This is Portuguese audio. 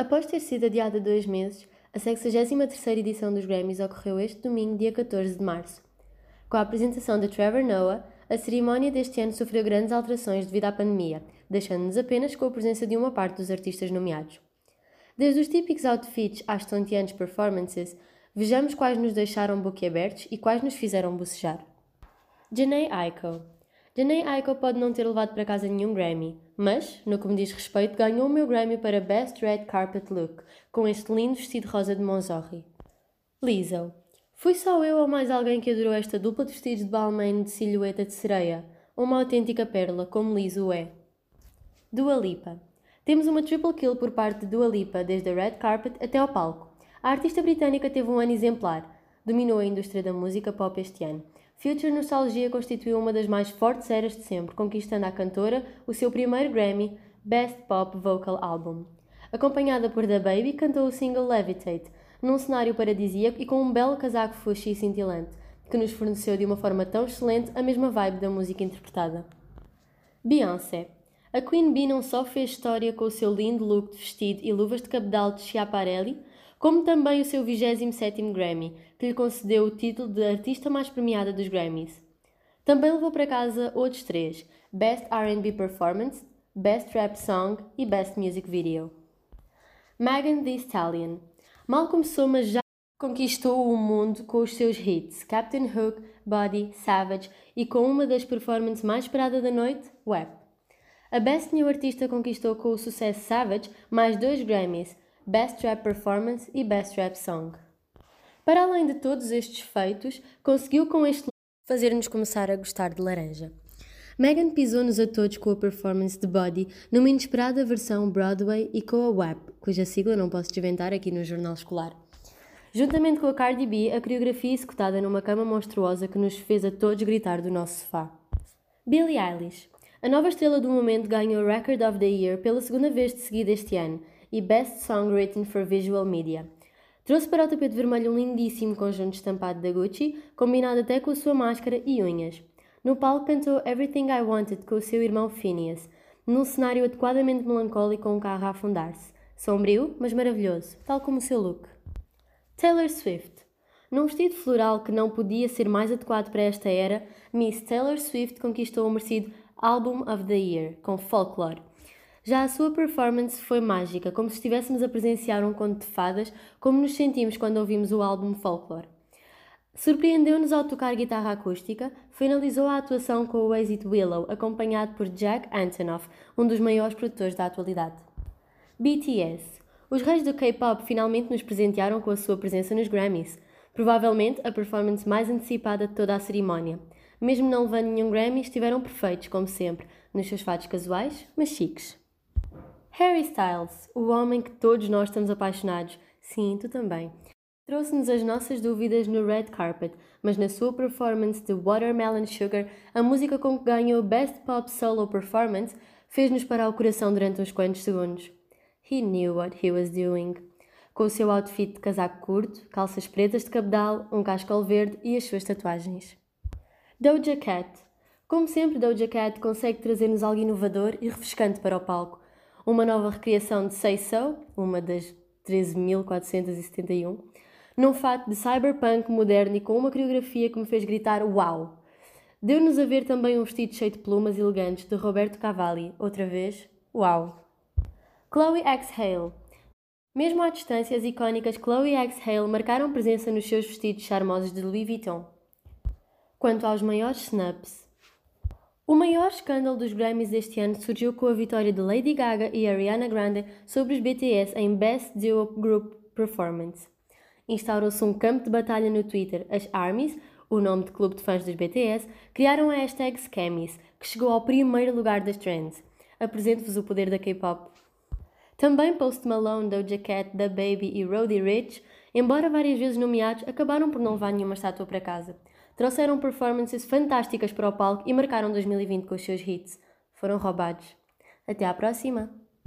Após ter sido adiada dois meses, a 63ª edição dos Grammys ocorreu este domingo, dia 14 de março. Com a apresentação de Trevor Noah, a cerimónia deste ano sofreu grandes alterações devido à pandemia, deixando-nos apenas com a presença de uma parte dos artistas nomeados. Desde os típicos outfits às tonteantes performances, vejamos quais nos deixaram boquiabertos e quais nos fizeram bocejar. Janae Aiko Janae Aiko pode não ter levado para casa nenhum Grammy, mas, no que me diz respeito, ganhou o meu Grammy para Best Red Carpet Look, com este lindo vestido rosa de Monzorri. Lizzo. Fui só eu ou mais alguém que adorou esta dupla de vestidos de Balmain de silhueta de sereia? Uma autêntica pérola, como Lizzo é. Dua Lipa. Temos uma triple kill por parte de Dua Lipa, desde a red carpet até ao palco. A artista britânica teve um ano exemplar. Dominou a indústria da música pop este ano. Future Nostalgia constituiu uma das mais fortes eras de sempre, conquistando à cantora o seu primeiro Grammy Best Pop Vocal Album. Acompanhada por The Baby, cantou o single Levitate, num cenário paradisíaco e com um belo casaco fuxi e cintilante, que nos forneceu de uma forma tão excelente a mesma vibe da música interpretada. Beyoncé. A Queen Bee não só fez história com o seu lindo look de vestido e luvas de cabedal de Schiaparelli, como também o seu 27º Grammy, que lhe concedeu o título de artista mais premiada dos Grammys. Também levou para casa outros três: Best R&B Performance, Best Rap Song e Best Music Video. Megan Thee Stallion. Mal começou, mas já conquistou o mundo com os seus hits Captain Hook, Body, Savage e com uma das performances mais esperadas da noite, Web. A Best New Artista conquistou com o sucesso Savage mais dois Grammys, Best Rap Performance e Best Rap Song. Para além de todos estes feitos, conseguiu com este fazer-nos começar a gostar de laranja. Megan pisou-nos a todos com a performance de Body numa inesperada versão Broadway e com a WAP, cuja sigla não posso desventar aqui no jornal escolar. Juntamente com a Cardi B, a coreografia executada numa cama monstruosa que nos fez a todos gritar do nosso sofá. Billie Eilish. A nova estrela do momento ganhou Record of the Year pela segunda vez de seguida este ano e Best Song Written for Visual Media. Trouxe para o tapete vermelho um lindíssimo conjunto estampado da Gucci, combinado até com a sua máscara e unhas. No palco cantou Everything I Wanted com o seu irmão Phineas, num cenário adequadamente melancólico com um carro a afundar-se. Sombrio, mas maravilhoso, tal como o seu look. Taylor Swift. Num vestido floral que não podia ser mais adequado para esta era, Miss Taylor Swift conquistou o merecido Album of the Year, com Folklore, já a sua performance foi mágica, como se estivéssemos a presenciar um conto de fadas, como nos sentimos quando ouvimos o álbum Folklore. Surpreendeu-nos ao tocar guitarra acústica, finalizou a atuação com o Exit Willow, acompanhado por Jack Antonoff, um dos maiores produtores da atualidade. BTS. Os reis do K-pop finalmente nos presentearam com a sua presença nos Grammys, provavelmente a performance mais antecipada de toda a cerimónia. Mesmo não levando nenhum Grammy, estiveram perfeitos, como sempre, nos seus fatos casuais, mas chiques. Harry Styles, o homem que todos nós estamos apaixonados, sim, tu também, trouxe-nos as nossas dúvidas no red carpet, mas na sua performance de Watermelon Sugar, a música com que ganhou Best Pop Solo Performance, fez-nos parar o coração durante uns quantos segundos. He knew what he was doing. Com o seu outfit de casaco curto, calças pretas de cabedal, um cascol verde e as suas tatuagens. Doja Cat. Como sempre, Doja Cat consegue trazer-nos algo inovador e refrescante para o palco, uma nova recriação de Say So, uma das 13.471, num fato de cyberpunk moderno e com uma coreografia que me fez gritar Uau! Deu-nos a ver também um vestido cheio de plumas elegantes de Roberto Cavalli, outra vez, Uau! Chloe X Hale Mesmo à distância, as icónicas Chloe X Hale marcaram presença nos seus vestidos charmosos de Louis Vuitton. Quanto aos maiores snaps, o maior escândalo dos Grammys deste ano surgiu com a vitória de Lady Gaga e Ariana Grande sobre os BTS em Best Duo Group Performance. Instaurou-se um campo de batalha no Twitter. As ARMYs, o nome de clube de fãs dos BTS, criaram a hashtag Scammys, que chegou ao primeiro lugar das trends. Apresento-vos o poder da K-pop. Também Post Malone, Doja Cat, The Baby e Roddy Rich, embora várias vezes nomeados, acabaram por não levar nenhuma estátua para casa trouxeram performances fantásticas para o palco e marcaram 2020 com os seus hits. Foram roubados. Até à próxima!